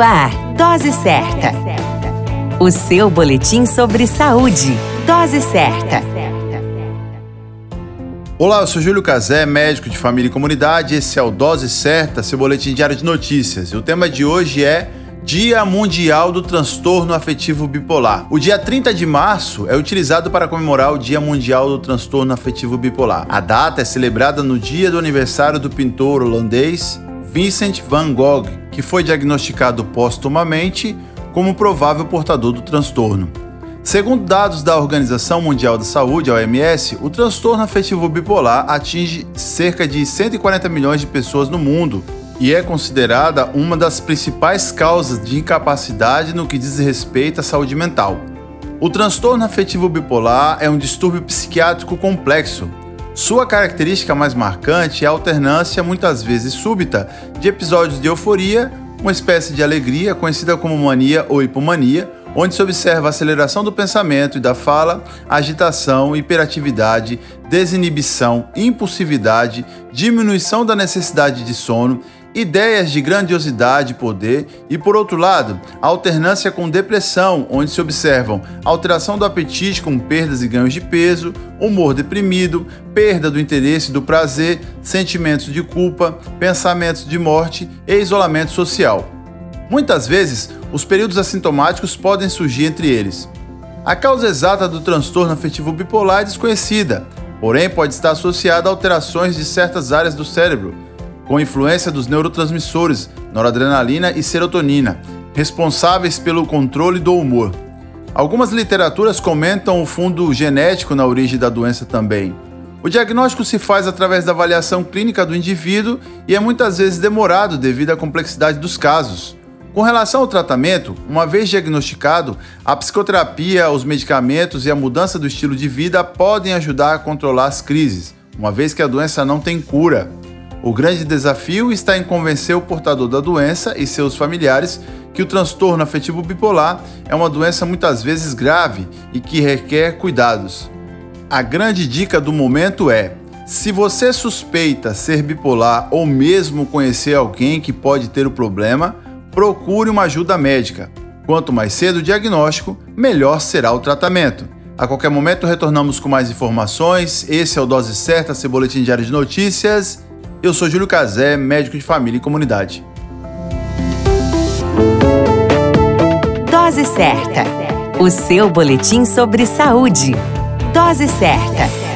Ar, Dose Certa. O seu boletim sobre saúde. Dose Certa. Olá, eu sou Júlio Cazé, médico de família e comunidade. Esse é o Dose Certa, seu boletim diário de notícias. E o tema de hoje é Dia Mundial do Transtorno Afetivo Bipolar. O dia 30 de março é utilizado para comemorar o Dia Mundial do Transtorno Afetivo Bipolar. A data é celebrada no dia do aniversário do pintor holandês Vincent van Gogh, que foi diagnosticado póstumamente como provável portador do transtorno. Segundo dados da Organização Mundial da Saúde, OMS, o transtorno afetivo bipolar atinge cerca de 140 milhões de pessoas no mundo e é considerada uma das principais causas de incapacidade no que diz respeito à saúde mental. O transtorno afetivo bipolar é um distúrbio psiquiátrico complexo. Sua característica mais marcante é a alternância, muitas vezes súbita, de episódios de euforia, uma espécie de alegria conhecida como mania ou hipomania, onde se observa a aceleração do pensamento e da fala, agitação, hiperatividade, desinibição, impulsividade, diminuição da necessidade de sono ideias de grandiosidade e poder, e por outro lado, a alternância com depressão, onde se observam alteração do apetite com perdas e ganhos de peso, humor deprimido, perda do interesse e do prazer, sentimentos de culpa, pensamentos de morte e isolamento social. Muitas vezes, os períodos assintomáticos podem surgir entre eles. A causa exata do transtorno afetivo bipolar é desconhecida, porém pode estar associada a alterações de certas áreas do cérebro, com influência dos neurotransmissores noradrenalina e serotonina, responsáveis pelo controle do humor. Algumas literaturas comentam o fundo genético na origem da doença também. O diagnóstico se faz através da avaliação clínica do indivíduo e é muitas vezes demorado devido à complexidade dos casos. Com relação ao tratamento, uma vez diagnosticado, a psicoterapia, os medicamentos e a mudança do estilo de vida podem ajudar a controlar as crises, uma vez que a doença não tem cura. O grande desafio está em convencer o portador da doença e seus familiares que o transtorno afetivo bipolar é uma doença muitas vezes grave e que requer cuidados. A grande dica do momento é: se você suspeita ser bipolar ou mesmo conhecer alguém que pode ter o problema, procure uma ajuda médica. Quanto mais cedo o diagnóstico, melhor será o tratamento. A qualquer momento retornamos com mais informações. Esse é o Dose Certa, seu boletim diário de notícias. Eu sou Júlio Cazé, médico de família e comunidade. Dose certa. O seu boletim sobre saúde. Dose certa